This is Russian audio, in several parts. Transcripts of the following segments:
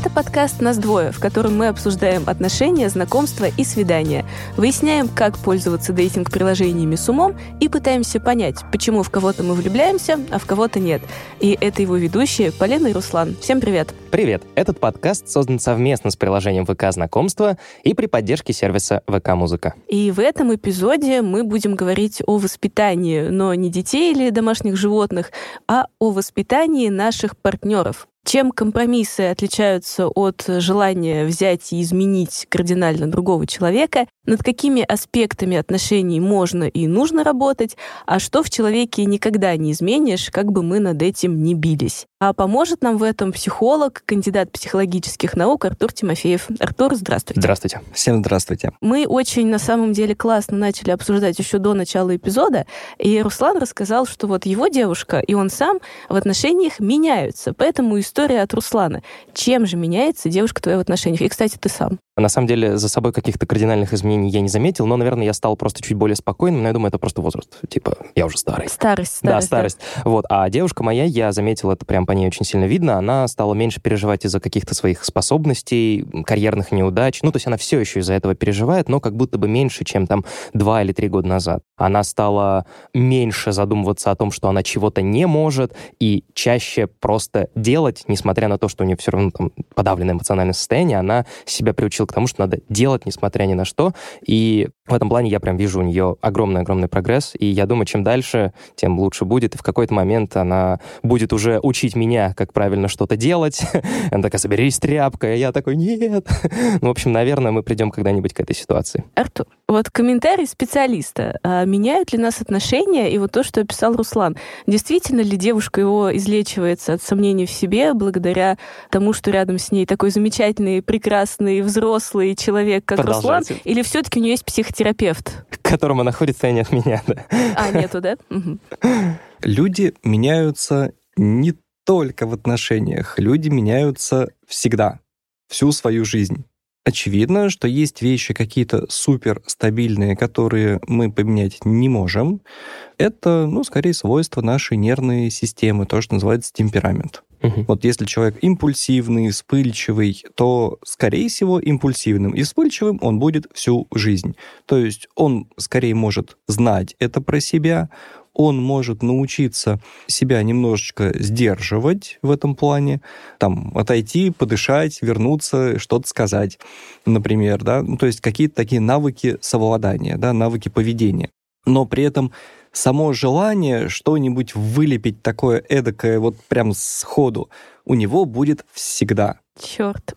Это подкаст «Нас двое», в котором мы обсуждаем отношения, знакомства и свидания. Выясняем, как пользоваться дейтинг-приложениями с умом и пытаемся понять, почему в кого-то мы влюбляемся, а в кого-то нет. И это его ведущие Полина и Руслан. Всем привет! Привет! Этот подкаст создан совместно с приложением ВК Знакомства и при поддержке сервиса ВК Музыка. И в этом эпизоде мы будем говорить о воспитании, но не детей или домашних животных, а о воспитании наших партнеров. Чем компромиссы отличаются от желания взять и изменить кардинально другого человека, над какими аспектами отношений можно и нужно работать, а что в человеке никогда не изменишь, как бы мы над этим не бились. А поможет нам в этом психолог, кандидат психологических наук Артур Тимофеев. Артур, здравствуйте. Здравствуйте. Всем здравствуйте. Мы очень, на самом деле, классно начали обсуждать еще до начала эпизода, и Руслан рассказал, что вот его девушка и он сам в отношениях меняются. Поэтому история от Руслана. Чем же меняется девушка твоя в отношениях? И, кстати, ты сам. На самом деле, за собой каких-то кардинальных изменений я не заметил, но, наверное, я стал просто чуть более спокойным, но я думаю, это просто возраст. Типа, я уже старый. Старость, старость. Да, старость. Да. Вот. А девушка моя, я заметил, это прям по ней очень сильно видно, она стала меньше переживать из-за каких-то своих способностей, карьерных неудач. Ну, то есть она все еще из-за этого переживает, но как будто бы меньше, чем там два или три года назад. Она стала меньше задумываться о том, что она чего-то не может, и чаще просто делать, несмотря на то, что у нее все равно там подавленное эмоциональное состояние, она себя приучила к тому, что надо делать, несмотря ни на что. И в этом плане я прям вижу у нее огромный-огромный прогресс. И я думаю, чем дальше, тем лучше будет. И в какой-то момент она будет уже учить меня, как правильно что-то делать. Она такая, соберись, тряпка. И я такой, нет. ну, в общем, наверное, мы придем когда-нибудь к этой ситуации. Артур, вот комментарий специалиста. А меняют ли нас отношения? И вот то, что описал Руслан. Действительно ли девушка его излечивается от сомнений в себе благодаря тому, что рядом с ней такой замечательный, прекрасный, взрослый человек, как Руслан? Или все-таки у нее есть психотерапевт? К которому она ходит, а не от меня, да. А, нету, да? Люди меняются не только в отношениях. Люди меняются всегда, всю свою жизнь. Очевидно, что есть вещи какие-то супер стабильные, которые мы поменять не можем. Это, ну, скорее, свойство нашей нервной системы, то, что называется темперамент. Угу. Вот если человек импульсивный, вспыльчивый, то, скорее всего, импульсивным и вспыльчивым он будет всю жизнь. То есть он скорее может знать это про себя, он может научиться себя немножечко сдерживать в этом плане, там, отойти, подышать, вернуться, что-то сказать, например, да, ну, то есть какие-то такие навыки совладания, да, навыки поведения. Но при этом само желание что-нибудь вылепить такое эдакое вот прям сходу у него будет всегда. Черт.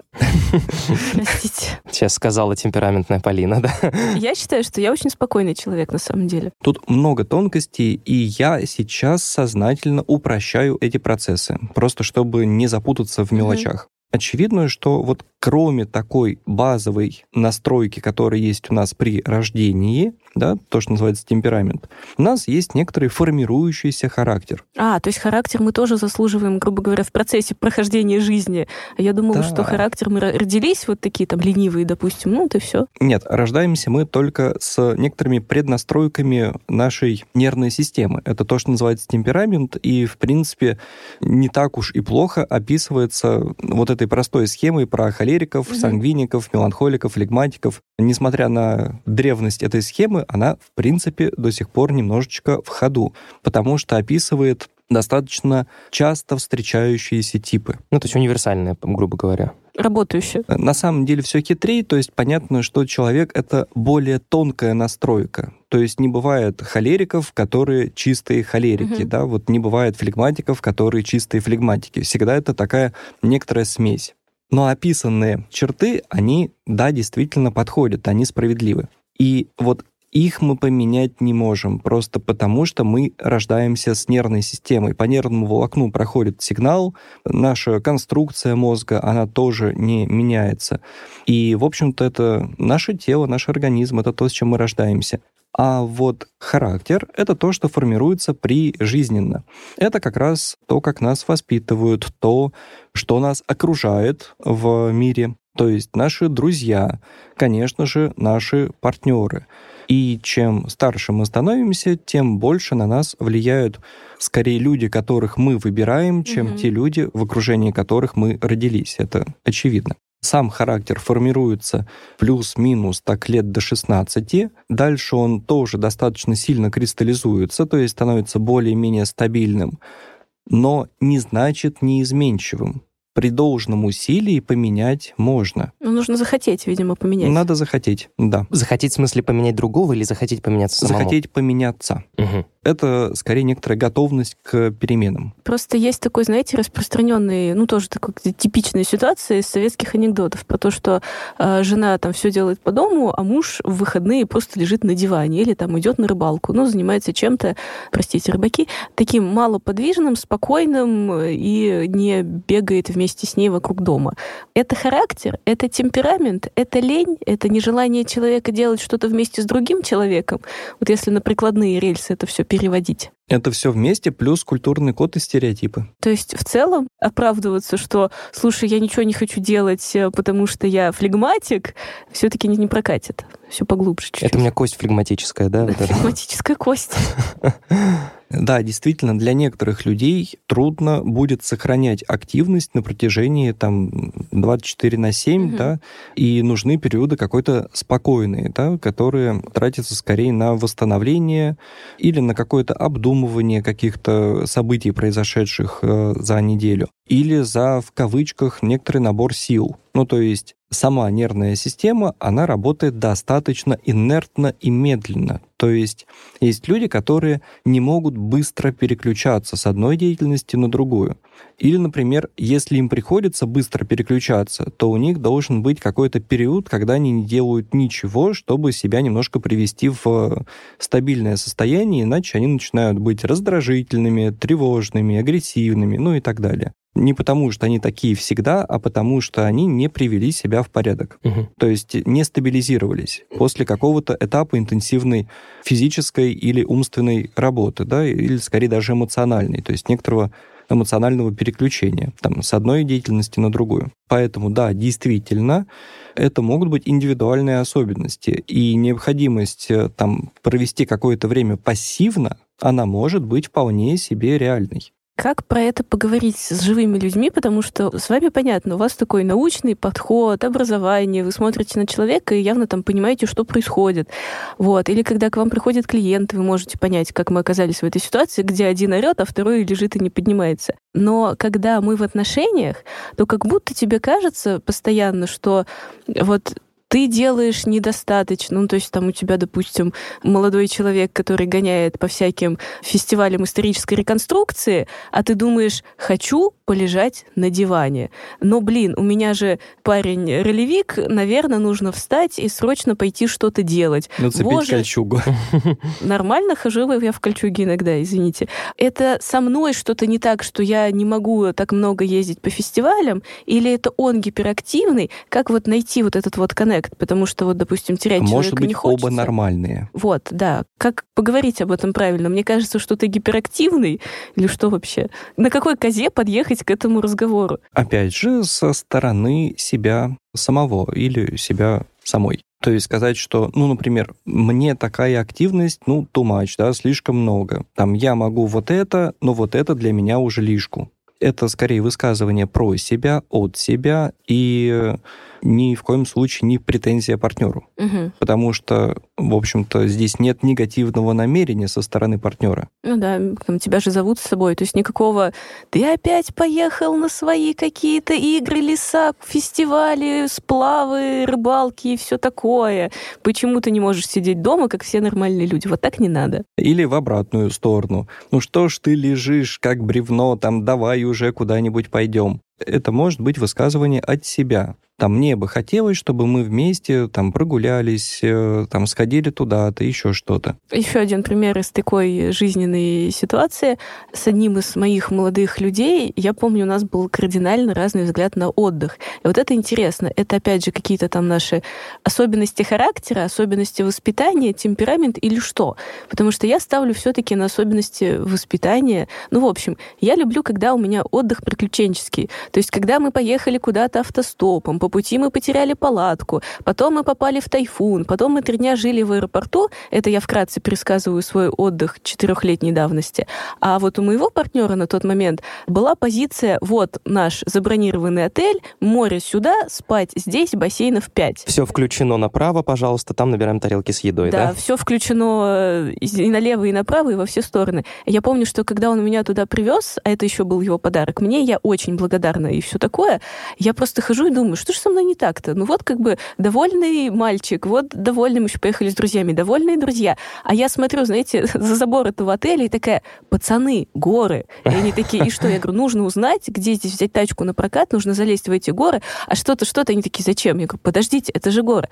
Простите. Сейчас сказала темпераментная Полина, да? Я считаю, что я очень спокойный человек на самом деле. Тут много тонкостей, и я сейчас сознательно упрощаю эти процессы, просто чтобы не запутаться в мелочах. Очевидно, что вот кроме такой базовой настройки, которая есть у нас при рождении, да, то, что называется темперамент, у нас есть некоторый формирующийся характер. А, то есть характер мы тоже заслуживаем, грубо говоря, в процессе прохождения жизни. Я думала, да. что характер мы родились вот такие там ленивые, допустим, ну, это все. Нет, рождаемся мы только с некоторыми преднастройками нашей нервной системы. Это то, что называется темперамент, и, в принципе, не так уж и плохо описывается вот этой простой схемой про холериков, угу. сангвиников, меланхоликов, флегматиков. Несмотря на древность этой схемы, она, в принципе, до сих пор немножечко в ходу, потому что описывает достаточно часто встречающиеся типы. Ну, то есть универсальные, грубо говоря работающие. На самом деле все хитрее, то есть понятно, что человек — это более тонкая настройка. То есть не бывает холериков, которые чистые холерики, угу. да, вот не бывает флегматиков, которые чистые флегматики. Всегда это такая некоторая смесь. Но описанные черты, они, да, действительно подходят, они справедливы. И вот их мы поменять не можем, просто потому что мы рождаемся с нервной системой. По нервному волокну проходит сигнал, наша конструкция мозга, она тоже не меняется. И, в общем-то, это наше тело, наш организм, это то, с чем мы рождаемся. А вот характер — это то, что формируется прижизненно. Это как раз то, как нас воспитывают, то, что нас окружает в мире. То есть наши друзья, конечно же, наши партнеры. И чем старше мы становимся, тем больше на нас влияют скорее люди, которых мы выбираем, чем mm-hmm. те люди, в окружении которых мы родились. Это очевидно. Сам характер формируется плюс-минус так лет до 16. Дальше он тоже достаточно сильно кристаллизуется, то есть становится более-менее стабильным, но не значит неизменчивым при должном усилии поменять можно. Ну, нужно захотеть, видимо, поменять. Надо захотеть, да. Захотеть в смысле поменять другого или захотеть поменяться самому? Захотеть поменяться. Угу. Это скорее некоторая готовность к переменам. Просто есть такой, знаете, распространенный, ну тоже такой типичная ситуация из советских анекдотов про то, что э, жена там все делает по дому, а муж в выходные просто лежит на диване или там идет на рыбалку, ну занимается чем-то, простите, рыбаки, таким малоподвижным, спокойным э, и не бегает вместе с ней вокруг дома. Это характер, это темперамент, это лень, это нежелание человека делать что-то вместе с другим человеком. Вот если на прикладные рельсы это все переводить. Это все вместе, плюс культурный код и стереотипы. То есть в целом оправдываться, что, слушай, я ничего не хочу делать, э, потому что я флегматик, все-таки не, не прокатит. Все поглубже чуть-чуть. Это у меня кость флегматическая, да? Флегматическая кость. Да, действительно, для некоторых людей трудно будет сохранять активность на протяжении там 24 на 7, угу. да, и нужны периоды какой-то спокойные, да, которые тратятся скорее на восстановление или на какое-то обдумывание каких-то событий, произошедших э, за неделю, или за, в кавычках, некоторый набор сил. Ну, то есть сама нервная система, она работает достаточно инертно и медленно. То есть есть люди, которые не могут быстро переключаться с одной деятельности на другую. Или, например, если им приходится быстро переключаться, то у них должен быть какой-то период, когда они не делают ничего, чтобы себя немножко привести в стабильное состояние, иначе они начинают быть раздражительными, тревожными, агрессивными, ну и так далее. Не потому, что они такие всегда, а потому, что они не привели себя в порядок. Угу. То есть не стабилизировались после какого-то этапа интенсивной физической или умственной работы, да, или скорее даже эмоциональной, то есть некоторого эмоционального переключения там, с одной деятельности на другую. Поэтому, да, действительно, это могут быть индивидуальные особенности, и необходимость э, там, провести какое-то время пассивно, она может быть вполне себе реальной. Как про это поговорить с живыми людьми, потому что с вами понятно, у вас такой научный подход, образование, вы смотрите на человека и явно там понимаете, что происходит. Вот. Или когда к вам приходит клиент, вы можете понять, как мы оказались в этой ситуации, где один орет, а второй лежит и не поднимается. Но когда мы в отношениях, то как будто тебе кажется постоянно, что вот ты делаешь недостаточно. Ну, то есть там у тебя, допустим, молодой человек, который гоняет по всяким фестивалям исторической реконструкции, а ты думаешь, хочу полежать на диване. Но, блин, у меня же парень ролевик, наверное, нужно встать и срочно пойти что-то делать. Нацепить Боже, кольчугу. Нормально хожу я в кольчуге иногда, извините. Это со мной что-то не так, что я не могу так много ездить по фестивалям, или это он гиперактивный? Как вот найти вот этот вот коннект? потому что вот, допустим, терять Может человека быть, не хочется. оба нормальные. Вот, да. Как поговорить об этом правильно? Мне кажется, что ты гиперактивный или что вообще? На какой козе подъехать к этому разговору? Опять же, со стороны себя самого или себя самой. То есть сказать, что, ну, например, мне такая активность, ну, too much, да, слишком много. Там я могу вот это, но вот это для меня уже лишку. Это скорее высказывание про себя, от себя, и ни в коем случае не претензия партнеру. Угу. Потому что, в общем-то, здесь нет негативного намерения со стороны партнера. Ну да, там, тебя же зовут с собой. То есть никакого «ты опять поехал на свои какие-то игры, леса, фестивали, сплавы, рыбалки и все такое. Почему ты не можешь сидеть дома, как все нормальные люди? Вот так не надо. Или в обратную сторону. Ну что ж ты лежишь, как бревно, там давай уже куда-нибудь пойдем. Это может быть высказывание от себя. Там мне бы хотелось, чтобы мы вместе там прогулялись, э, там сходили туда-то, еще что-то. Еще один пример из такой жизненной ситуации. С одним из моих молодых людей, я помню, у нас был кардинально разный взгляд на отдых. И вот это интересно. Это, опять же, какие-то там наши особенности характера, особенности воспитания, темперамент или что? Потому что я ставлю все-таки на особенности воспитания. Ну, в общем, я люблю, когда у меня отдых приключенческий. То есть, когда мы поехали куда-то автостопом, пути мы потеряли палатку, потом мы попали в тайфун, потом мы три дня жили в аэропорту. Это я вкратце пересказываю свой отдых четырехлетней давности. А вот у моего партнера на тот момент была позиция, вот наш забронированный отель, море сюда, спать здесь, бассейнов 5. Все включено направо, пожалуйста, там набираем тарелки с едой, да? Да, все включено э, и налево, и направо, и во все стороны. Я помню, что когда он меня туда привез, а это еще был его подарок мне, я очень благодарна и все такое, я просто хожу и думаю, что же со мной не так-то? Ну вот как бы довольный мальчик, вот довольный, мы еще поехали с друзьями, довольные друзья. А я смотрю, знаете, за забор этого отеля и такая, пацаны, горы. И они такие, и что? Я говорю, нужно узнать, где здесь взять тачку на прокат, нужно залезть в эти горы, а что-то, что-то. Они такие, зачем? Я говорю, подождите, это же горы.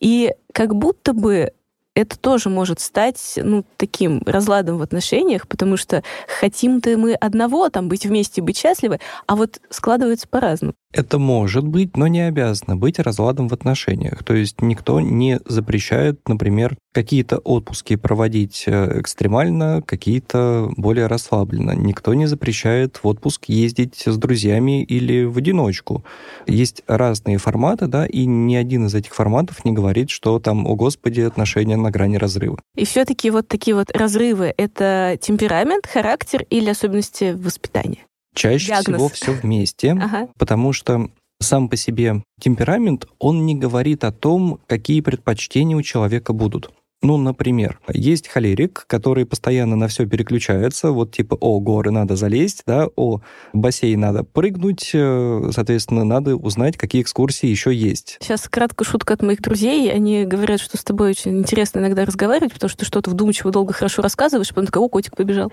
И как будто бы это тоже может стать ну, таким разладом в отношениях, потому что хотим-то мы одного, там, быть вместе, быть счастливы, а вот складывается по-разному. Это может быть, но не обязано быть разладом в отношениях. То есть никто не запрещает, например, какие-то отпуски проводить э, экстремально, какие-то более расслабленно. Никто не запрещает в отпуск ездить с друзьями или в одиночку. Есть разные форматы, да, и ни один из этих форматов не говорит, что там, о господи, отношения на грани разрыва. И все-таки вот такие вот разрывы — это темперамент, характер или особенности воспитания? Чаще Диагноз. всего все вместе, Ага. потому что сам по себе темперамент, он не говорит о том, какие предпочтения у человека будут. Ну, например, есть холерик, который постоянно на все переключается, вот типа, о, горы надо залезть, да, о, бассейн надо прыгнуть, э, соответственно, надо узнать, какие экскурсии еще есть. Сейчас краткая шутка от моих друзей. Они говорят, что с тобой очень интересно иногда разговаривать, потому что ты что-то вдумчиво долго хорошо рассказываешь, потом такой, о, котик побежал.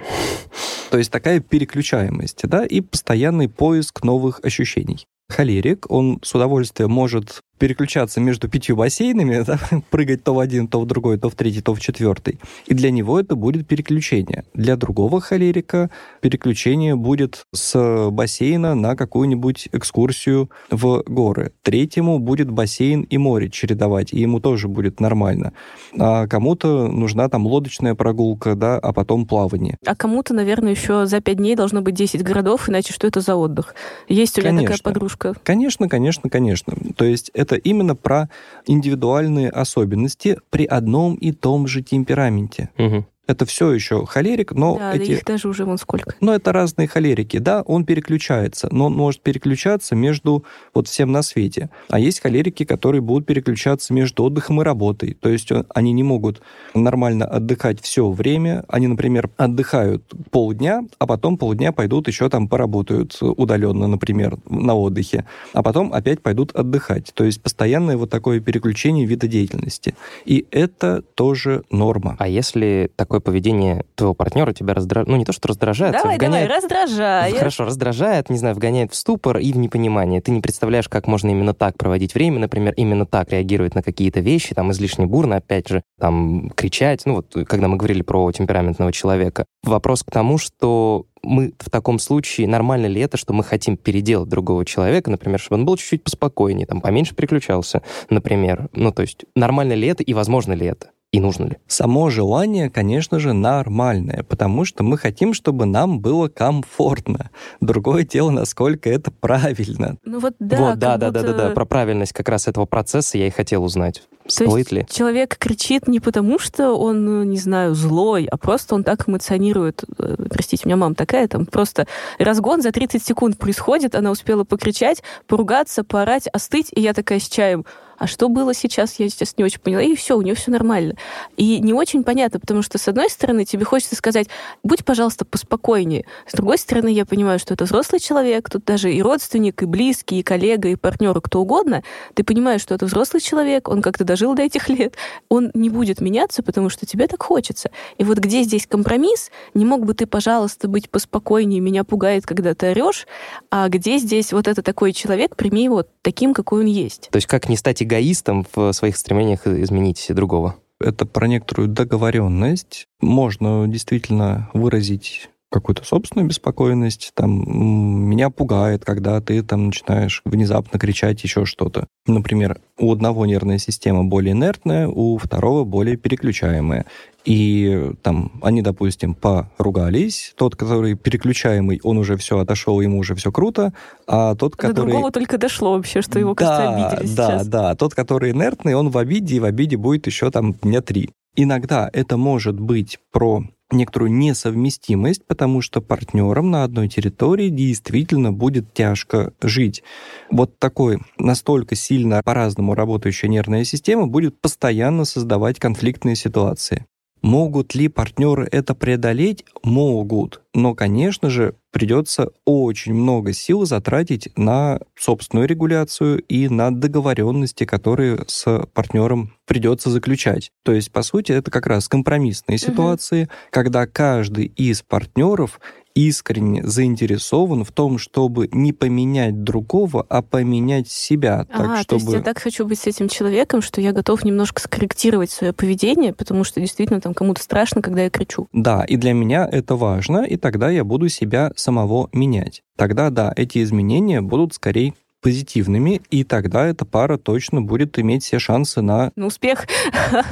То есть такая переключаемость, да, и постоянный поиск новых ощущений. Холерик, он с удовольствием может переключаться между пятью бассейнами, да, прыгать то в один, то в другой, то в третий, то в четвертый. И для него это будет переключение. Для другого холерика переключение будет с бассейна на какую-нибудь экскурсию в горы. Третьему будет бассейн и море чередовать, и ему тоже будет нормально. А кому-то нужна там лодочная прогулка, да, а потом плавание. А кому-то, наверное, еще за пять дней должно быть 10 городов, иначе что это за отдых? Есть у меня такая Конечно. подружка. Конечно, конечно, конечно. То есть это именно про индивидуальные особенности при одном и том же темпераменте. Мгм. Это все еще холерик, но да, эти... их даже уже вон сколько. Но это разные холерики. Да, он переключается, но он может переключаться между вот всем на свете. А есть холерики, которые будут переключаться между отдыхом и работой. То есть он- они не могут нормально отдыхать все время. Они, например, отдыхают полдня, а потом полдня пойдут еще там поработают удаленно, например, на отдыхе. А потом опять пойдут отдыхать. То есть постоянное вот такое переключение вида деятельности. И это тоже норма. А если такое поведение твоего партнера тебя раздражает, ну не то, что раздражает, а давай, давай, вгоняет раздражай. Хорошо, раздражает, не знаю, вгоняет в ступор и в непонимание. Ты не представляешь, как можно именно так проводить время, например, именно так реагировать на какие-то вещи, там, излишне бурно, опять же, там, кричать. Ну, вот, когда мы говорили про темпераментного человека. Вопрос к тому, что мы в таком случае, нормально ли это, что мы хотим переделать другого человека, например, чтобы он был чуть-чуть поспокойнее, там, поменьше переключался, например. Ну, то есть, нормально ли это и возможно ли это? И нужно ли? Само желание, конечно же, нормальное, потому что мы хотим, чтобы нам было комфортно. Другое дело, насколько это правильно. Ну вот да, вот, да, да, да, да, да. будто- Про правильность как раз этого процесса я и хотел узнать. То Стоит ли? человек кричит не потому, что он, ну, не знаю, злой, а просто он так эмоционирует. Э, Простите, у меня мама такая, там просто разгон за 30 секунд происходит, она успела покричать, поругаться, поорать, остыть, и я такая с чаем. А что было сейчас, я сейчас не очень поняла. И все, у нее все нормально. И не очень понятно, потому что, с одной стороны, тебе хочется сказать, будь, пожалуйста, поспокойнее. С другой стороны, я понимаю, что это взрослый человек, тут даже и родственник, и близкий, и коллега, и партнер, кто угодно. Ты понимаешь, что это взрослый человек, он как-то дожил до этих лет. Он не будет меняться, потому что тебе так хочется. И вот где здесь компромисс? Не мог бы ты, пожалуйста, быть поспокойнее? Меня пугает, когда ты орешь. А где здесь вот это такой человек? Прими его таким, какой он есть. То есть как не стать эгоистом в своих стремлениях изменить другого? Это про некоторую договоренность. Можно действительно выразить какую-то собственную беспокойность, там, меня пугает, когда ты там начинаешь внезапно кричать еще что-то. Например, у одного нервная система более инертная, у второго более переключаемая. И там они, допустим, поругались. Тот, который переключаемый, он уже все отошел, ему уже все круто. А тот, который... До другого только дошло вообще, что его, кажется, да, обидели да, сейчас. Да, да. Тот, который инертный, он в обиде, и в обиде будет еще там дня три. Иногда это может быть про некоторую несовместимость, потому что партнерам на одной территории действительно будет тяжко жить. Вот такой настолько сильно по-разному работающая нервная система будет постоянно создавать конфликтные ситуации. Могут ли партнеры это преодолеть? Могут. Но, конечно же, придется очень много сил затратить на собственную регуляцию и на договоренности, которые с партнером придется заключать. То есть, по сути, это как раз компромиссные ситуации, угу. когда каждый из партнеров искренне заинтересован в том, чтобы не поменять другого, а поменять себя. Так, а, чтобы... то есть я так хочу быть с этим человеком, что я готов немножко скорректировать свое поведение, потому что действительно там кому-то страшно, когда я кричу. Да, и для меня это важно, и тогда я буду себя самого менять. Тогда, да, эти изменения будут скорее позитивными, и тогда эта пара точно будет иметь все шансы на... На успех.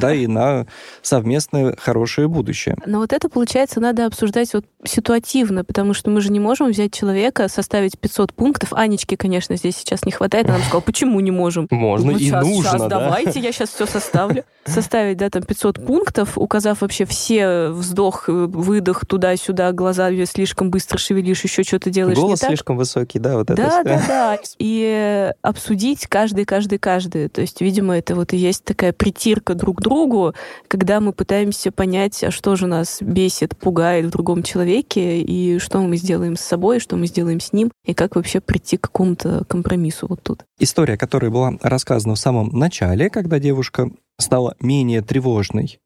Да, и на совместное хорошее будущее. Но вот это, получается, надо обсуждать вот ситуативно, потому что мы же не можем взять человека, составить 500 пунктов. Анечки, конечно, здесь сейчас не хватает. Она нам сказала, почему не можем? Можно ну, и сейчас, нужно, сейчас, да? давайте, я сейчас все составлю. Составить, да, там 500 пунктов, указав вообще все вздох, выдох, туда-сюда, глаза слишком быстро шевелишь, еще что-то делаешь Голос слишком высокий, да, вот да, это Да, да, да. И обсудить каждый, каждый, каждый. То есть, видимо, это вот и есть такая притирка друг к другу, когда мы пытаемся понять, а что же нас бесит, пугает в другом человеке, и что мы сделаем с собой, что мы сделаем с ним, и как вообще прийти к какому-то компромиссу вот тут. История, которая была рассказана в самом начале, когда девушка стала менее тревожной,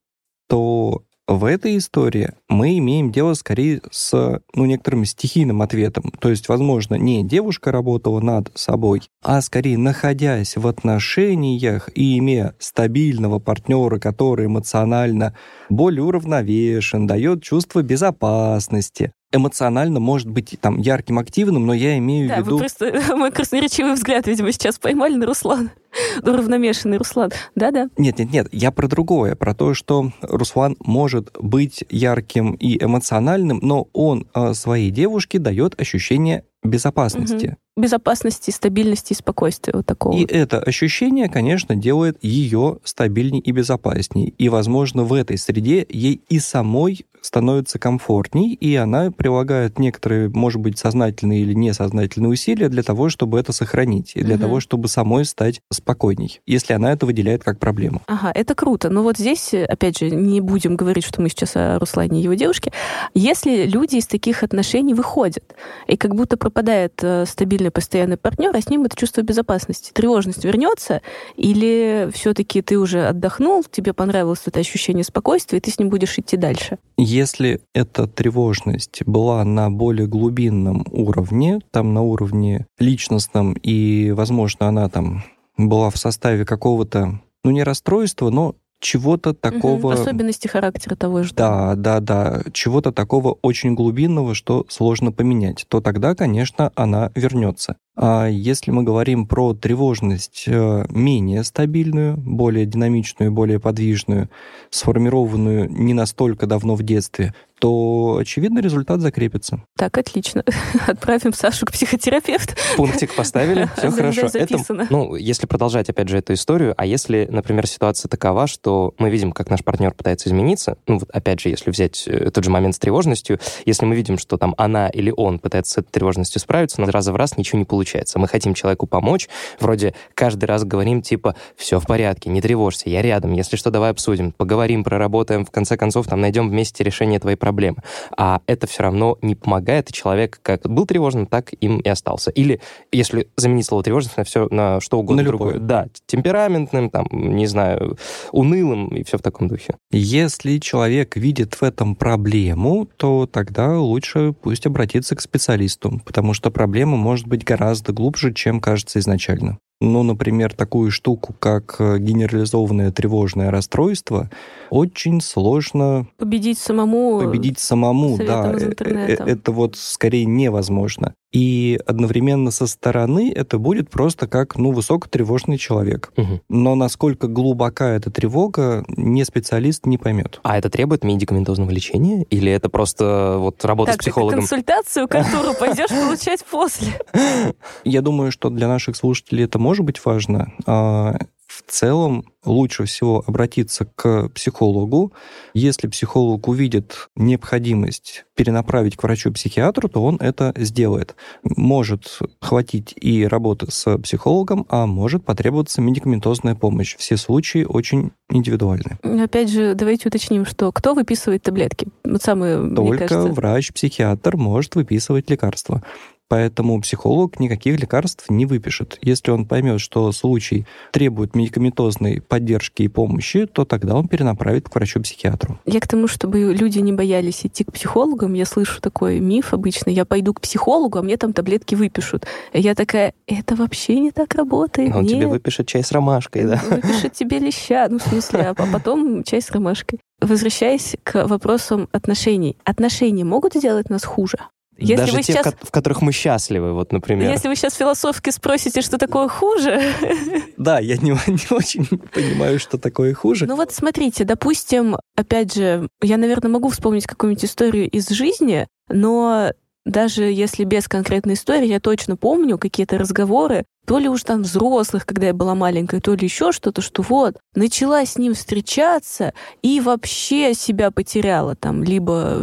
то в этой истории мы имеем дело скорее с ну, некоторым стихийным ответом. То есть, возможно, не девушка работала над собой, а скорее находясь в отношениях и имея стабильного партнера, который эмоционально более уравновешен, дает чувство безопасности, эмоционально может быть там ярким, активным, но я имею да, в виду... Вы просто мой красноречивый взгляд, видимо, сейчас поймали на Руслан. Уравномешанный Руслан. Да-да. Нет, нет, нет, я про другое, про то, что Руслан может быть ярким и эмоциональным, но он э, своей девушке дает ощущение безопасности. Угу. Безопасности, стабильности и спокойствия вот такого. И это ощущение, конечно, делает ее стабильнее и безопаснее. И, возможно, в этой среде ей и самой становится комфортней, и она прилагает некоторые, может быть, сознательные или несознательные усилия для того, чтобы это сохранить, и для угу. того, чтобы самой стать спокойней, если она это выделяет как проблему. Ага, это круто. Но вот здесь, опять же, не будем говорить, что мы сейчас о Руслане и его девушке. Если люди из таких отношений выходят, и как будто пропадает э, стабильный постоянный партнер, а с ним это чувство безопасности, тревожность вернется, или все-таки ты уже отдохнул, тебе понравилось это ощущение спокойствия, и ты с ним будешь идти дальше? Если эта тревожность была на более глубинном уровне, там на уровне личностном, и, возможно, она там была в составе какого-то, ну, не расстройства, но чего-то такого... Угу, особенности характера того же. Да, да, да. Чего-то такого очень глубинного, что сложно поменять. То тогда, конечно, она вернется. А если мы говорим про тревожность э, менее стабильную, более динамичную, более подвижную, сформированную не настолько давно в детстве, то, очевидно, результат закрепится. Так, отлично. Отправим Сашу к психотерапевту. Пунктик поставили, все хорошо. Это, ну, если продолжать, опять же, эту историю, а если, например, ситуация такова, что мы видим, как наш партнер пытается измениться, ну, вот опять же, если взять э, тот же момент с тревожностью, если мы видим, что там она или он пытается с этой тревожностью справиться, но раз в раз ничего не получается. Мы хотим человеку помочь, вроде каждый раз говорим, типа, все в порядке, не тревожься, я рядом, если что, давай обсудим, поговорим, проработаем, в конце концов, там, найдем вместе решение твоей проблемы проблемы. А это все равно не помогает, и человек как был тревожным, так им и остался. Или, если заменить слово тревожность на все, на что угодно на другое. Да, темпераментным, там, не знаю, унылым и все в таком духе. Если человек видит в этом проблему, то тогда лучше пусть обратиться к специалисту, потому что проблема может быть гораздо глубже, чем кажется изначально. Ну, например, такую штуку, как э, генерализованное тревожное расстройство, очень сложно победить самому. Победить самому, да. Э, э, это вот скорее невозможно. И одновременно со стороны это будет просто как, ну, высокотревожный человек. Угу. Но насколько глубока эта тревога, не специалист не поймет. А это требует медикаментозного лечения? Или это просто вот работа так, с психологом? консультацию, которую пойдешь получать после? Я думаю, что для наших слушателей это может быть важно. А, в целом лучше всего обратиться к психологу. Если психолог увидит необходимость перенаправить к врачу-психиатру, то он это сделает. Может хватить и работы с психологом, а может потребоваться медикаментозная помощь. Все случаи очень индивидуальны. Опять же, давайте уточним, что кто выписывает таблетки? Вот самое, Только врач-психиатр может выписывать лекарства. Поэтому психолог никаких лекарств не выпишет. Если он поймет, что случай требует медикаментозной поддержки и помощи, то тогда он перенаправит к врачу-психиатру. Я к тому, чтобы люди не боялись идти к психологам. Я слышу такой миф обычно. Я пойду к психологу, а мне там таблетки выпишут. Я такая, это вообще не так работает. Он Нет. тебе выпишет чай с ромашкой, да? Выпишет тебе леща, ну, в смысле, а потом чай с ромашкой. Возвращаясь к вопросам отношений. Отношения могут сделать нас хуже? Если Даже вы те, сейчас... в которых мы счастливы, вот, например. Если вы сейчас философски спросите, что такое хуже... Да, я не, не очень понимаю, что такое хуже. Ну вот смотрите, допустим, опять же, я, наверное, могу вспомнить какую-нибудь историю из жизни, но даже если без конкретной истории, я точно помню какие-то разговоры, то ли уж там взрослых, когда я была маленькая, то ли еще что-то, что вот, начала с ним встречаться и вообще себя потеряла там, либо,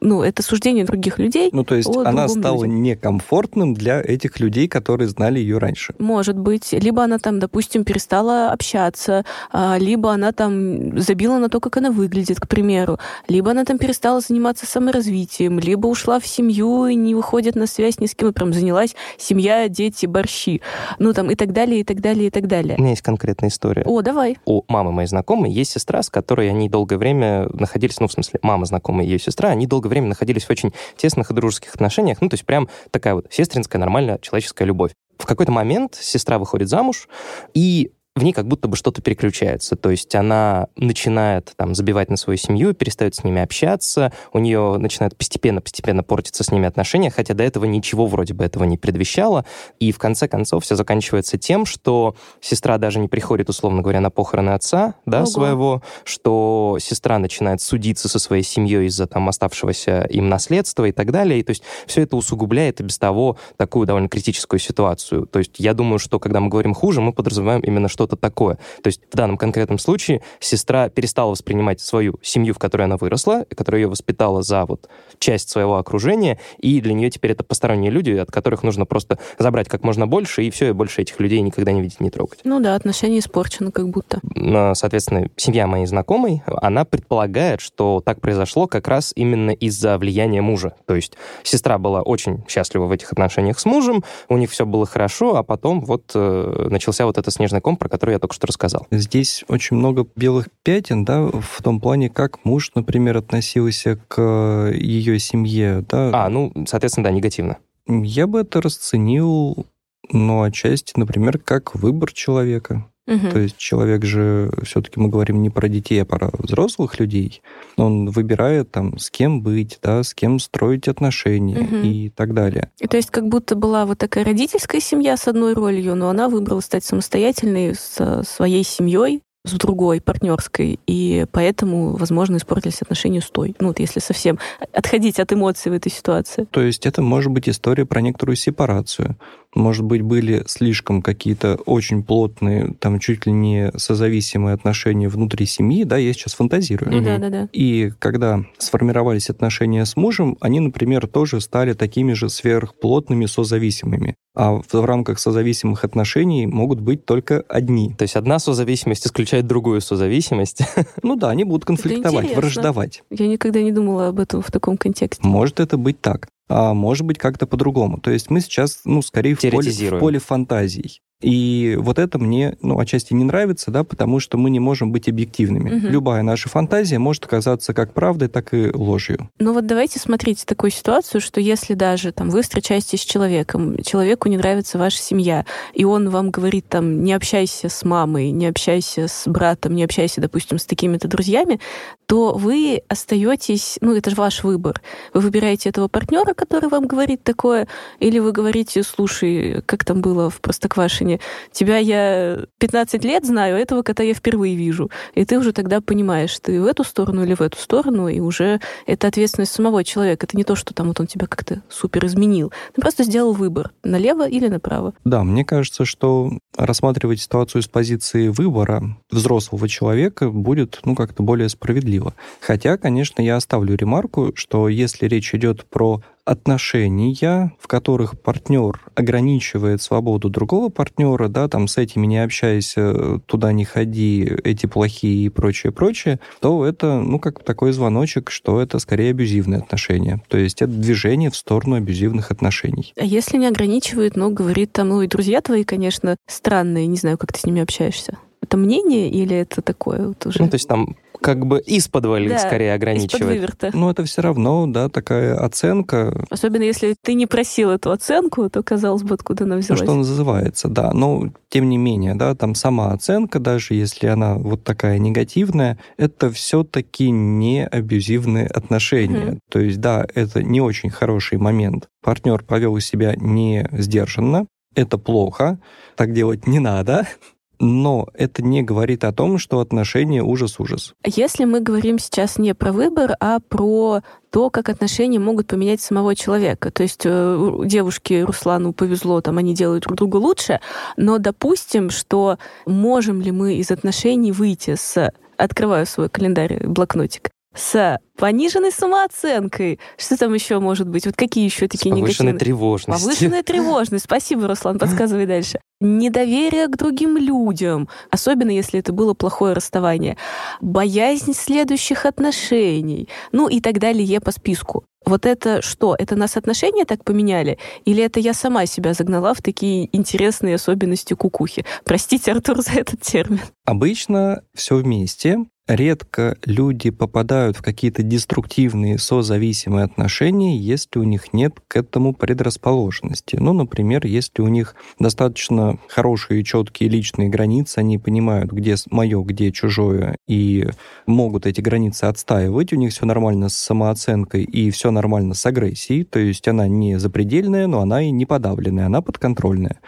ну, это суждение других людей. Ну, то есть она стала людям. некомфортным для этих людей, которые знали ее раньше. Может быть. Либо она там, допустим, перестала общаться, а, либо она там забила на то, как она выглядит, к примеру, либо она там перестала заниматься саморазвитием, либо ушла в семью и не выходит на связь ни с кем, и прям занялась семья, дети, борщи ну там и так далее, и так далее, и так далее. У меня есть конкретная история. О, давай. У мамы моей знакомой есть сестра, с которой они долгое время находились, ну, в смысле, мама знакомая, ее сестра, они долгое время находились в очень тесных и дружеских отношениях, ну, то есть прям такая вот сестринская, нормальная человеческая любовь. В какой-то момент сестра выходит замуж, и в ней как будто бы что-то переключается. То есть она начинает там забивать на свою семью, перестает с ними общаться, у нее начинает постепенно-постепенно портиться с ними отношения, хотя до этого ничего вроде бы этого не предвещало. И в конце концов все заканчивается тем, что сестра даже не приходит, условно говоря, на похороны отца, да, Ого. своего, что сестра начинает судиться со своей семьей из-за там оставшегося им наследства и так далее. И то есть все это усугубляет и без того такую довольно критическую ситуацию. То есть я думаю, что когда мы говорим хуже, мы подразумеваем именно что что-то такое. То есть в данном конкретном случае сестра перестала воспринимать свою семью, в которой она выросла, которая ее воспитала за вот часть своего окружения, и для нее теперь это посторонние люди, от которых нужно просто забрать как можно больше, и все, и больше этих людей никогда не видеть, не трогать. Ну да, отношения испорчены как будто. Но, соответственно, семья моей знакомой, она предполагает, что так произошло как раз именно из-за влияния мужа. То есть сестра была очень счастлива в этих отношениях с мужем, у них все было хорошо, а потом вот э, начался вот этот снежный ком, про который я только что рассказал. Здесь очень много белых пятен, да, в том плане, как муж, например, относился к ее семье, да. А, ну, соответственно, да, негативно. Я бы это расценил, ну, отчасти, например, как выбор человека. Угу. То есть человек же, все-таки мы говорим не про детей, а про взрослых людей. Он выбирает там, с кем быть, да, с кем строить отношения угу. и так далее. И то есть как будто была вот такая родительская семья с одной ролью, но она выбрала стать самостоятельной со своей семьей, с другой, партнерской, и поэтому, возможно, испортились отношения с той. Ну, вот если совсем отходить от эмоций в этой ситуации. То есть это может быть история про некоторую сепарацию может быть, были слишком какие-то очень плотные, там, чуть ли не созависимые отношения внутри семьи, да, я сейчас фантазирую. Ну, да, да, да. И когда сформировались отношения с мужем, они, например, тоже стали такими же сверхплотными созависимыми. А в, в рамках созависимых отношений могут быть только одни. То есть одна созависимость исключает другую созависимость? Ну да, они будут конфликтовать, враждовать. Я никогда не думала об этом в таком контексте. Может это быть так а может быть как-то по-другому. То есть мы сейчас, ну, скорее в поле, в поле фантазий. И вот это мне, ну, отчасти не нравится, да, потому что мы не можем быть объективными. Угу. Любая наша фантазия может оказаться как правдой, так и ложью. Ну вот давайте смотреть такую ситуацию, что если даже там вы встречаетесь с человеком, человеку не нравится ваша семья, и он вам говорит там, не общайся с мамой, не общайся с братом, не общайся, допустим, с такими-то друзьями, то вы остаетесь, ну это же ваш выбор. Вы выбираете этого партнера, который вам говорит такое, или вы говорите, слушай, как там было в Простоквашине, тебя я 15 лет знаю, а этого кота я впервые вижу. И ты уже тогда понимаешь, ты в эту сторону или в эту сторону, и уже это ответственность самого человека. Это не то, что там вот он тебя как-то супер изменил. Ты просто сделал выбор, налево или направо. Да, мне кажется, что рассматривать ситуацию с позиции выбора взрослого человека будет, ну, как-то более справедливо. Хотя, конечно, я оставлю ремарку, что если речь идет про отношения, в которых партнер ограничивает свободу другого партнера, да, там с этими не общайся, туда не ходи, эти плохие и прочее, прочее, то это, ну, как такой звоночек, что это скорее абьюзивные отношения. То есть это движение в сторону абьюзивных отношений. А если не ограничивает, но говорит там, ну, и друзья твои, конечно, странные, не знаю, как ты с ними общаешься. Это мнение или это такое вот уже? Ну, то есть там как бы из да, скорее ограничивает. Но это все равно, да, такая оценка. Особенно если ты не просил эту оценку, то, казалось бы, откуда она взялась. Ну, что называется, да. Но, тем не менее, да, там сама оценка, даже если она вот такая негативная, это все-таки не абьюзивные отношения. Угу. То есть, да, это не очень хороший момент. Партнер повел себя не сдержанно, это плохо, так делать не надо, но это не говорит о том, что отношения ужас-ужас. Если мы говорим сейчас не про выбор, а про то, как отношения могут поменять самого человека. То есть э, девушке Руслану повезло, там они делают друг друга лучше, но допустим, что можем ли мы из отношений выйти с открываю свой календарь, блокнотик, с пониженной самооценкой. Что там еще может быть? Вот какие еще такие С повышенной негативные? тревожностью. Повышенная тревожность. Спасибо, Руслан, подсказывай дальше. Недоверие к другим людям, особенно если это было плохое расставание. Боязнь следующих отношений. Ну и так далее по списку. Вот это что? Это нас отношения так поменяли? Или это я сама себя загнала в такие интересные особенности кукухи? Простите, Артур, за этот термин. Обычно все вместе редко люди попадают в какие-то деструктивные созависимые отношения, если у них нет к этому предрасположенности. Ну, например, если у них достаточно хорошие и четкие личные границы, они понимают, где мое, где чужое, и могут эти границы отстаивать, у них все нормально с самооценкой и все нормально с агрессией, то есть она не запредельная, но она и не подавленная, она подконтрольная,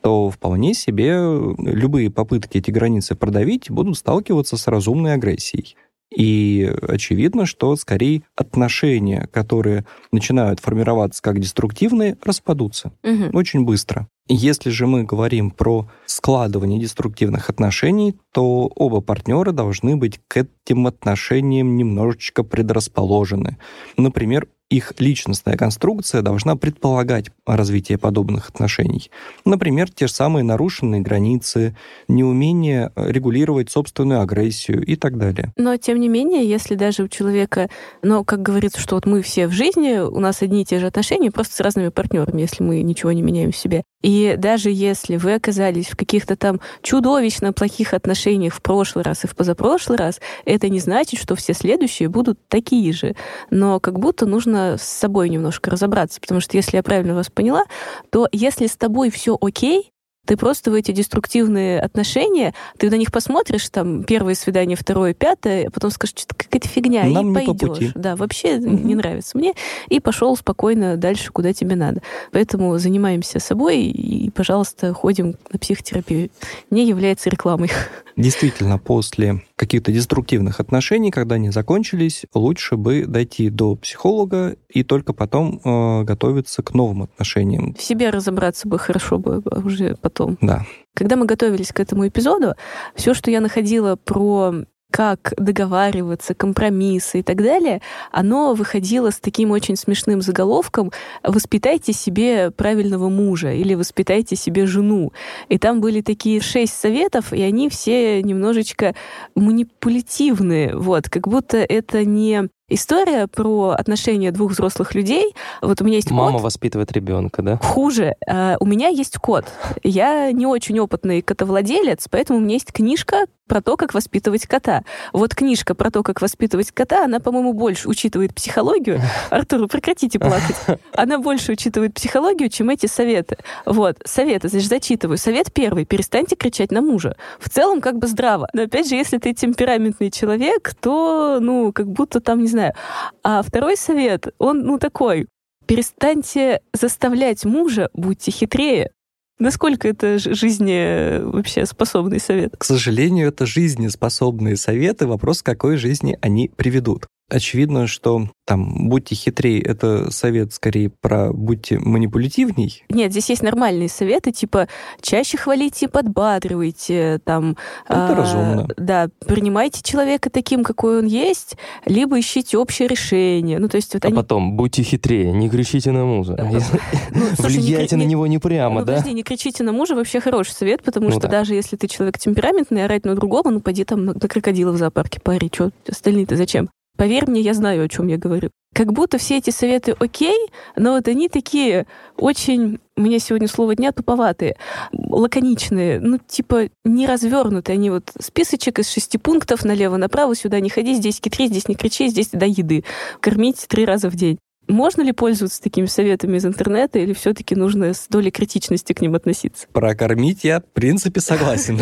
то вполне себе любые попытки эти границы продавить будут сталкиваться с разумной агрессией. И очевидно, что скорее отношения, которые начинают формироваться как деструктивные, распадутся угу. очень быстро. Если же мы говорим про складывание деструктивных отношений, то оба партнера должны быть к этим отношениям немножечко предрасположены. Например, их личностная конструкция должна предполагать развитие подобных отношений. Например, те же самые нарушенные границы, неумение регулировать собственную агрессию и так далее. Но, тем не менее, если даже у человека, ну, как говорится, что вот мы все в жизни, у нас одни и те же отношения, просто с разными партнерами, если мы ничего не меняем в себе. И даже если вы оказались в каких-то там чудовищно плохих отношениях в прошлый раз и в позапрошлый раз, это не значит, что все следующие будут такие же. Но как будто нужно с собой немножко разобраться, потому что если я правильно вас поняла, то если с тобой все окей, ты просто в эти деструктивные отношения, ты на них посмотришь, там, первое свидание, второе, пятое, а потом скажешь, что-то какая-то фигня, Нам и пойдешь. Да, вообще mm-hmm. не нравится мне. И пошел спокойно дальше, куда тебе надо. Поэтому занимаемся собой и, пожалуйста, ходим на психотерапию. Не является рекламой. Действительно, после каких-то деструктивных отношений, когда они закончились, лучше бы дойти до психолога и только потом э, готовиться к новым отношениям. В себе разобраться бы хорошо бы уже потом. Да. Когда мы готовились к этому эпизоду, все, что я находила про как договариваться, компромиссы и так далее, оно выходило с таким очень смешным заголовком «Воспитайте себе правильного мужа» или «Воспитайте себе жену». И там были такие шесть советов, и они все немножечко манипулятивные, вот, как будто это не История про отношения двух взрослых людей. Вот у меня есть Мама кот. воспитывает ребенка, да? Хуже. А, У меня есть кот. Я не очень опытный котовладелец, поэтому у меня есть книжка про то, как воспитывать кота. Вот книжка про то, как воспитывать кота, она, по-моему, больше учитывает психологию. Артур, прекратите плакать. Она больше учитывает психологию, чем эти советы. Вот, советы, значит, зачитываю. Совет первый. Перестаньте кричать на мужа. В целом, как бы здраво. Но, опять же, если ты темпераментный человек, то, ну, как будто там, не знаю. А второй совет, он, ну, такой. Перестаньте заставлять мужа, будьте хитрее. Насколько это жизни вообще способный совет? К сожалению, это жизнеспособные советы. Вопрос, к какой жизни они приведут. Очевидно, что там «будьте хитрее» — это совет скорее про «будьте манипулятивней». Нет, здесь есть нормальные советы, типа чаще хвалите, подбадривайте, там... Это разумно. Да, принимайте человека таким, какой он есть, либо ищите общее решение. Ну, то есть вот А они... потом, будьте хитрее, не кричите на мужа. Ну, Влияйте на не- него не прямо, ну, да? подожди, не кричите на мужа, вообще хороший совет, потому Ну что да. даже если ты человек темпераментный, орать на другого, ну, пойди там на, на крокодила в зоопарке пари, что остальные-то зачем? Поверь мне, я знаю, о чем я говорю. Как будто все эти советы окей, но вот они такие очень, меня сегодня слово дня туповатые, лаконичные, ну, типа не развернутые. Они вот списочек из шести пунктов налево-направо, сюда не ходи, здесь хитри, здесь не кричи, здесь дай еды. Кормить три раза в день. Можно ли пользоваться такими советами из интернета, или все-таки нужно с долей критичности к ним относиться? Прокормить я, в принципе, согласен.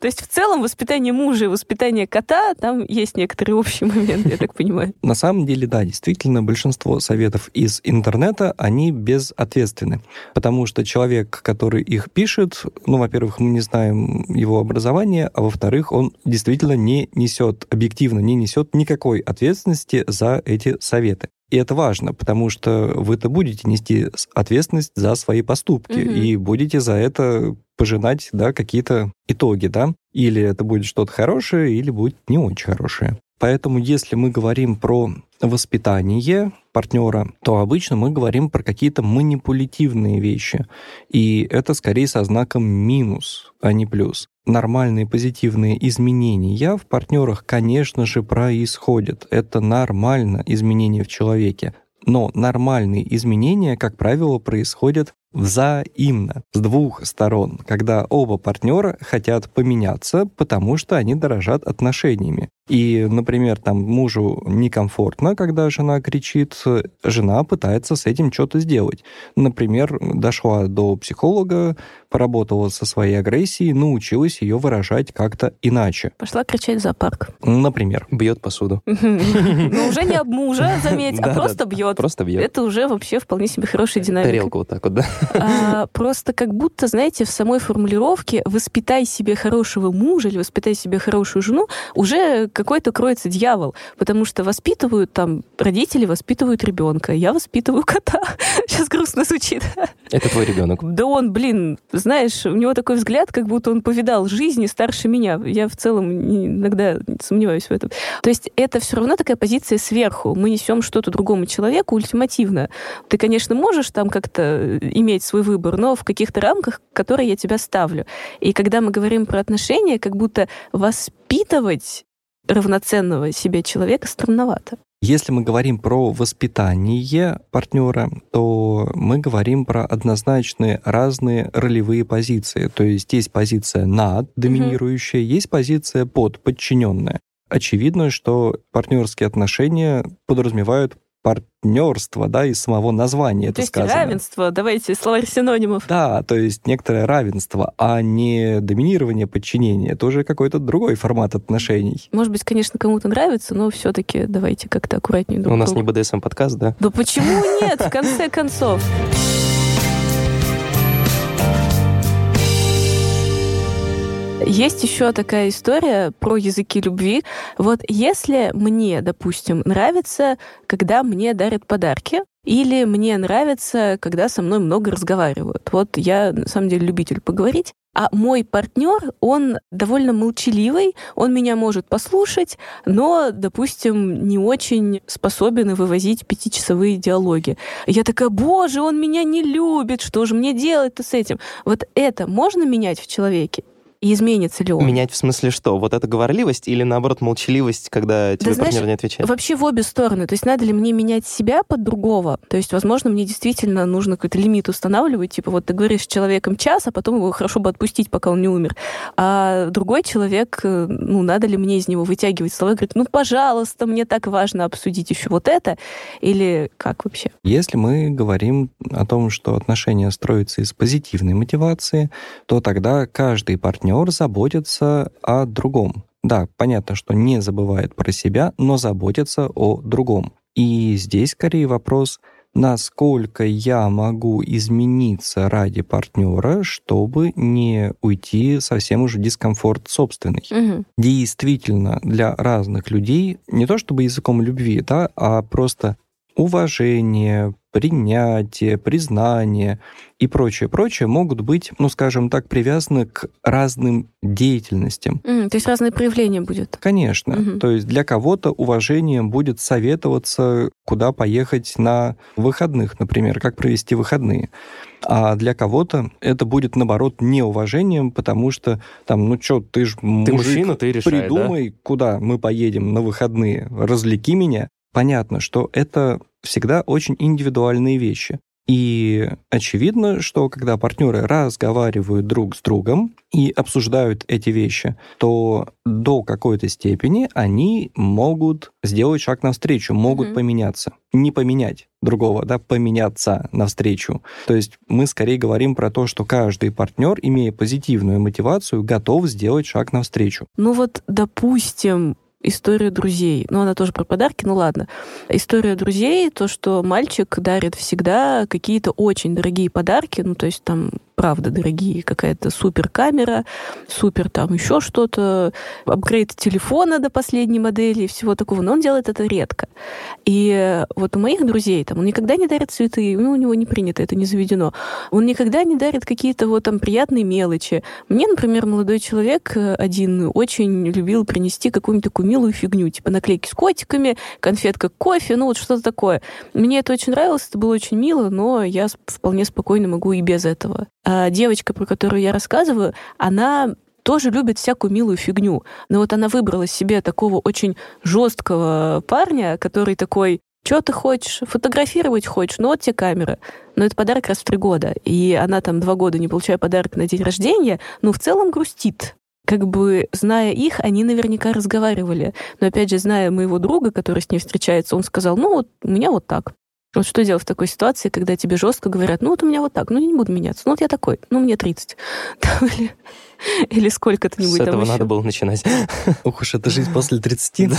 То есть в целом воспитание мужа и воспитание кота, там есть некоторые общие моменты, я так понимаю. На самом деле, да, действительно, большинство советов из интернета, они безответственны. Потому что человек, который их пишет, ну, во-первых, мы не знаем его образование, а во-вторых, он действительно не несет, объективно не несет никакой ответственности за эти советы. И это важно, потому что вы-то будете нести ответственность за свои поступки Мгм. и будете за это пожинать да, какие-то итоги, да? Или это будет что-то хорошее, или будет не очень хорошее. Поэтому, если мы говорим про воспитание партнера, то обычно мы говорим про какие-то манипулятивные вещи. И это скорее со знаком минус, а не плюс. Нормальные позитивные изменения в партнерах, конечно же, происходят. Это нормально, изменения в человеке. Но нормальные изменения, как правило, происходят взаимно, с двух сторон, когда оба партнера хотят поменяться, потому что они дорожат отношениями. И, например, там мужу некомфортно, когда жена кричит, жена пытается с этим что-то сделать. Например, дошла до психолога, поработала со своей агрессией, научилась ее выражать как-то иначе. Пошла кричать в зоопарк. Например. Бьет посуду. Но уже не об мужа, заметь, а просто бьет. Просто бьет. Это уже вообще вполне себе хорошая динамика. Тарелку вот так вот, да? А, просто как будто, знаете, в самой формулировке «воспитай себе хорошего мужа» или «воспитай себе хорошую жену» уже какой-то кроется дьявол, потому что воспитывают там, родители воспитывают ребенка, я воспитываю кота. Сейчас грустно звучит. Это твой ребенок. Да он, блин, знаешь, у него такой взгляд, как будто он повидал жизни старше меня. Я в целом иногда сомневаюсь в этом. То есть это все равно такая позиция сверху. Мы несем что-то другому человеку ультимативно. Ты, конечно, можешь там как-то иметь свой выбор, но в каких-то рамках, которые я тебя ставлю. И когда мы говорим про отношения, как будто воспитывать равноценного себе человека странновато. Если мы говорим про воспитание партнера, то мы говорим про однозначные разные ролевые позиции. То есть есть позиция над, доминирующая, есть позиция под, подчиненная. Очевидно, что партнерские отношения подразумевают партнерство, да, из самого названия То это есть сказано. равенство, давайте словарь синонимов. Да, то есть некоторое равенство, а не доминирование, подчинение. Это уже какой-то другой формат отношений. Может быть, конечно, кому-то нравится, но все-таки давайте как-то аккуратнее друг У нас не другу. БДСМ подкаст, да? Да почему нет, в конце концов? Есть еще такая история про языки любви. Вот если мне, допустим, нравится, когда мне дарят подарки, или мне нравится, когда со мной много разговаривают. Вот я, на самом деле, любитель поговорить. А мой партнер, он довольно молчаливый, он меня может послушать, но, допустим, не очень способен вывозить пятичасовые диалоги. Я такая, боже, он меня не любит, что же мне делать-то с этим? Вот это можно менять в человеке? И изменится ли он. Менять в смысле что? Вот это говорливость или, наоборот, молчаливость, когда тебе знаешь, партнер не отвечает? Вообще в обе стороны. То есть надо ли мне менять себя под другого? То есть, возможно, мне действительно нужно какой-то лимит устанавливать. Типа вот ты говоришь с человеком час, а потом его хорошо бы отпустить, пока он не умер. А другой человек, э, ну, надо ли мне из него вытягивать слова? Говорит, ну, пожалуйста, мне так важно обсудить еще вот это. Или как вообще? Если мы говорим о том, что отношения строятся из позитивной мотивации, то тогда каждый партнер заботится о другом. Да, понятно, что не забывает про себя, но заботится о другом. И здесь скорее вопрос, насколько я могу измениться ради партнера, чтобы не уйти совсем уже дискомфорт собственный. Угу. Действительно, для разных людей не то чтобы языком любви, да, а просто уважение, принятие, признание и прочее, прочее могут быть, ну, скажем так, привязаны к разным деятельностям. Mm, то есть разные проявления будет. Конечно. Mm-hmm. То есть для кого-то уважением будет советоваться, куда поехать на выходных, например, как провести выходные. А для кого-то это будет, наоборот, неуважением, потому что там, ну что, ты ж ты мужик, мужчина, ты решай, придумай, да? куда мы поедем на выходные, развлеки меня. Понятно, что это всегда очень индивидуальные вещи. И очевидно, что когда партнеры разговаривают друг с другом и обсуждают эти вещи, то до какой-то степени они могут сделать шаг навстречу, могут mm-hmm. поменяться. Не поменять другого, да, поменяться навстречу. То есть мы скорее говорим про то, что каждый партнер, имея позитивную мотивацию, готов сделать шаг навстречу. Ну вот, допустим, историю друзей. Ну, она тоже про подарки, ну ладно. История друзей, то, что мальчик дарит всегда какие-то очень дорогие подарки, ну, то есть там правда дорогие, какая-то супер камера, супер там еще что-то, апгрейд телефона до последней модели и всего такого, но он делает это редко. И вот у моих друзей, там, он никогда не дарит цветы, ну, у него не принято, это не заведено. Он никогда не дарит какие-то вот там приятные мелочи. Мне, например, молодой человек один очень любил принести какую-нибудь такую милую фигню, типа наклейки с котиками, конфетка кофе, ну вот что-то такое. Мне это очень нравилось, это было очень мило, но я вполне спокойно могу и без этого. А девочка, про которую я рассказываю, она тоже любит всякую милую фигню. Но вот она выбрала себе такого очень жесткого парня, который такой, что ты хочешь? Фотографировать хочешь? Ну вот тебе камера. Но это подарок раз в три года. И она там два года не получая подарок на день рождения, ну, в целом грустит как бы, зная их, они наверняка разговаривали. Но, опять же, зная моего друга, который с ней встречается, он сказал, ну, вот у меня вот так. Вот что делать в такой ситуации, когда тебе жестко говорят, ну вот у меня вот так, ну я не буду меняться, ну вот я такой, ну мне 30. или, или сколько-то-нибудь С этого еще. надо было начинать. Ох уж это жизнь после 30.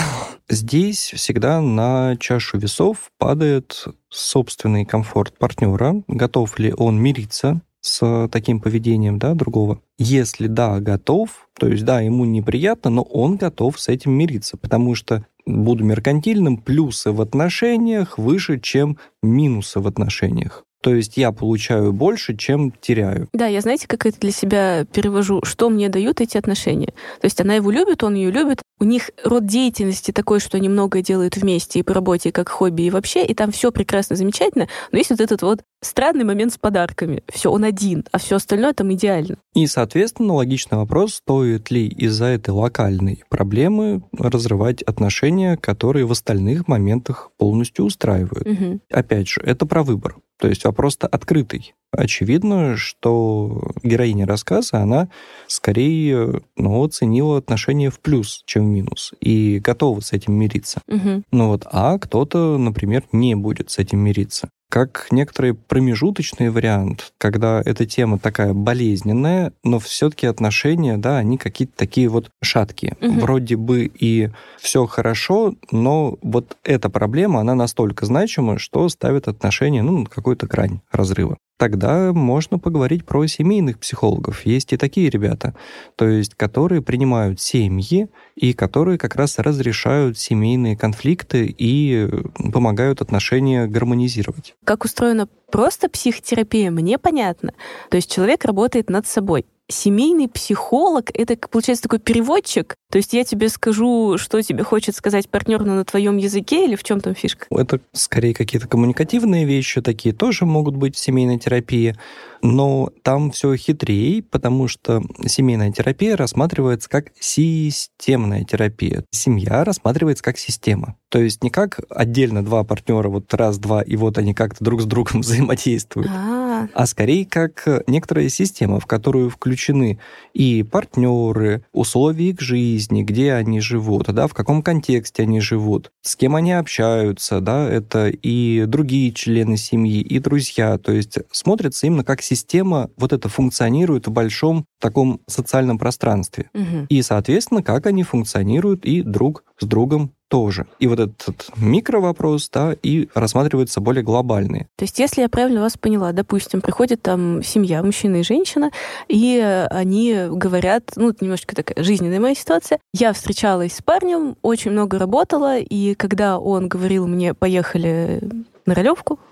Здесь всегда на чашу весов падает собственный комфорт партнера, готов ли он мириться с таким поведением да, другого. Если да, готов, то есть да, ему неприятно, но он готов с этим мириться, потому что буду меркантильным, плюсы в отношениях выше, чем минусы в отношениях. То есть я получаю больше, чем теряю. Да, я знаете, как это для себя перевожу, что мне дают эти отношения. То есть она его любит, он ее любит. У них род деятельности такой, что они многое делают вместе и по работе, и как хобби, и вообще, и там все прекрасно, замечательно. Но есть вот этот вот странный момент с подарками. Все, он один, а все остальное там идеально. И, соответственно, логичный вопрос, стоит ли из-за этой локальной проблемы разрывать отношения, которые в остальных моментах полностью устраивают. Угу. Опять же, это про выбор. То есть вопрос-то открытый. Очевидно, что героиня рассказа, она скорее ну, оценила отношения в плюс, чем в минус, и готова с этим мириться. Угу. Ну вот, а кто-то, например, не будет с этим мириться как некоторый промежуточный вариант, когда эта тема такая болезненная, но все-таки отношения, да, они какие-то такие вот шаткие. Угу. Вроде бы и все хорошо, но вот эта проблема, она настолько значима, что ставит отношения, ну, на какую-то грань разрыва тогда можно поговорить про семейных психологов. Есть и такие ребята, то есть которые принимают семьи и которые как раз разрешают семейные конфликты и помогают отношения гармонизировать. Как устроена просто психотерапия, мне понятно. То есть человек работает над собой. Семейный психолог — это, получается, такой переводчик, То есть я тебе скажу, что тебе хочет сказать партнер, но на твоем языке или в чем там фишка? Это скорее какие-то коммуникативные вещи, такие тоже могут быть в семейной терапии, но там все хитрее, потому что семейная терапия рассматривается как системная терапия. Семья рассматривается как система. То есть не как отдельно два партнера, вот раз-два, и вот они как-то друг с другом взаимодействуют. А, а скорее как некоторая система, в которую включены и партнеры, условия их жизни, где они живут, да, в каком контексте они живут, с кем они общаются, да, это и другие члены семьи, и друзья, то есть смотрится именно как система вот это функционирует в большом таком социальном пространстве. Угу. И, соответственно, как они функционируют и друг с другом тоже. И вот этот микровопрос, да, и рассматриваются более глобальные. То есть, если я правильно вас поняла, допустим, приходит там семья, мужчина и женщина, и они говорят, ну, немножечко такая жизненная моя ситуация. Я встречалась с парнем, очень много работала, и когда он говорил мне, поехали на ролевку.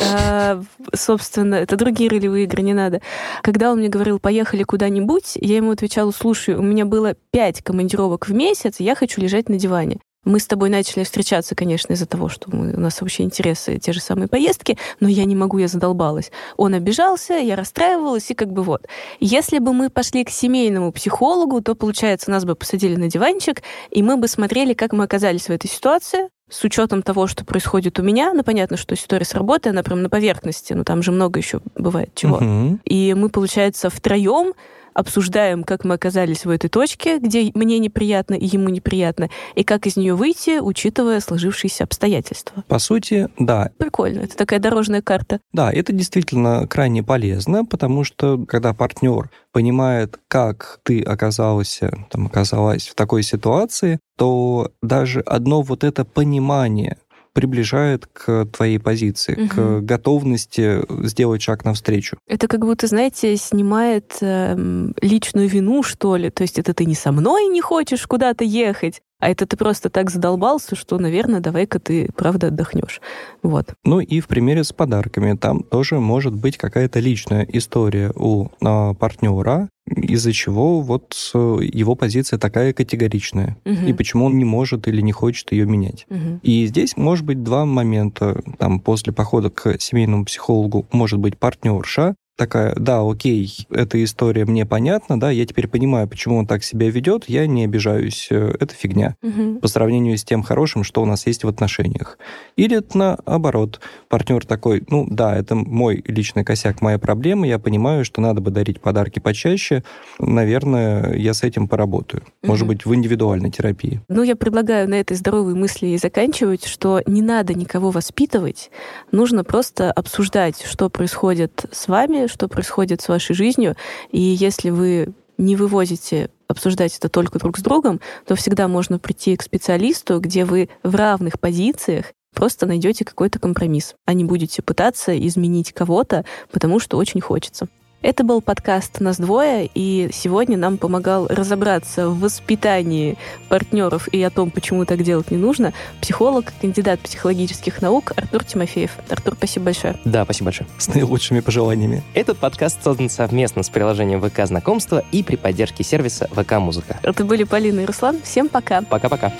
А, собственно, это другие ролевые игры, не надо. Когда он мне говорил, поехали куда-нибудь, я ему отвечала, слушай, у меня было пять командировок в месяц, я хочу лежать на диване. Мы с тобой начали встречаться, конечно, из-за того, что мы, у нас вообще интересы, те же самые поездки, но я не могу, я задолбалась. Он обижался, я расстраивалась, и как бы вот. Если бы мы пошли к семейному психологу, то, получается, нас бы посадили на диванчик, и мы бы смотрели, как мы оказались в этой ситуации, с учетом того, что происходит у меня, ну, понятно, что история с работы, она прям на поверхности, но там же много еще бывает чего. Угу. И мы, получается, втроем обсуждаем, как мы оказались в этой точке, где мне неприятно и ему неприятно, и как из нее выйти, учитывая сложившиеся обстоятельства. По сути, да. Прикольно, это такая дорожная карта. Да, это действительно крайне полезно, потому что когда партнер понимает, как ты оказался, там, оказалась в такой ситуации, то даже одно вот это понимание приближает к твоей позиции, угу. к готовности сделать шаг навстречу. Это как будто, знаете, снимает э, личную вину, что ли. То есть это ты не со мной не хочешь куда-то ехать, а это ты просто так задолбался, что, наверное, давай-ка ты, правда, отдохнешь. Вот. Ну и в примере с подарками. Там тоже может быть какая-то личная история у а, партнера, из-за чего вот э, его позиция такая категоричная. Угу. И почему он не может или не хочет ее менять. Угу. И здесь может быть два момента. Там после похода к семейному психологу может быть партнерша, такая, да, окей, эта история мне понятна, да, я теперь понимаю, почему он так себя ведет, я не обижаюсь, э, это фигня угу. по сравнению с тем хорошим, что у нас есть в отношениях. Или наоборот, партнер такой, ну да, это мой личный косяк, моя проблема, я понимаю, что надо бы дарить подарки почаще, наверное, я с этим поработаю. Угу. Может быть, в индивидуальной терапии. Ну, я предлагаю на этой здоровой мысли и заканчивать, что не надо никого воспитывать, нужно просто обсуждать, что происходит с вами, что происходит с вашей жизнью, и если вы не вывозите обсуждать это только друг с другом, то всегда можно прийти к специалисту, где вы в равных позициях просто найдете какой-то компромисс, а не будете пытаться изменить кого-то, потому что очень хочется. Это был подкаст «Нас двое», и сегодня нам помогал разобраться в воспитании партнеров и о том, почему так делать не нужно, психолог, кандидат психологических наук Артур Тимофеев. Артур, спасибо большое. Да, спасибо большое. С наилучшими пожеланиями. Этот подкаст создан совместно с приложением ВК Знакомства и при поддержке сервиса ВК Музыка. Это были Полина и Руслан. Всем пока. Пока-пока.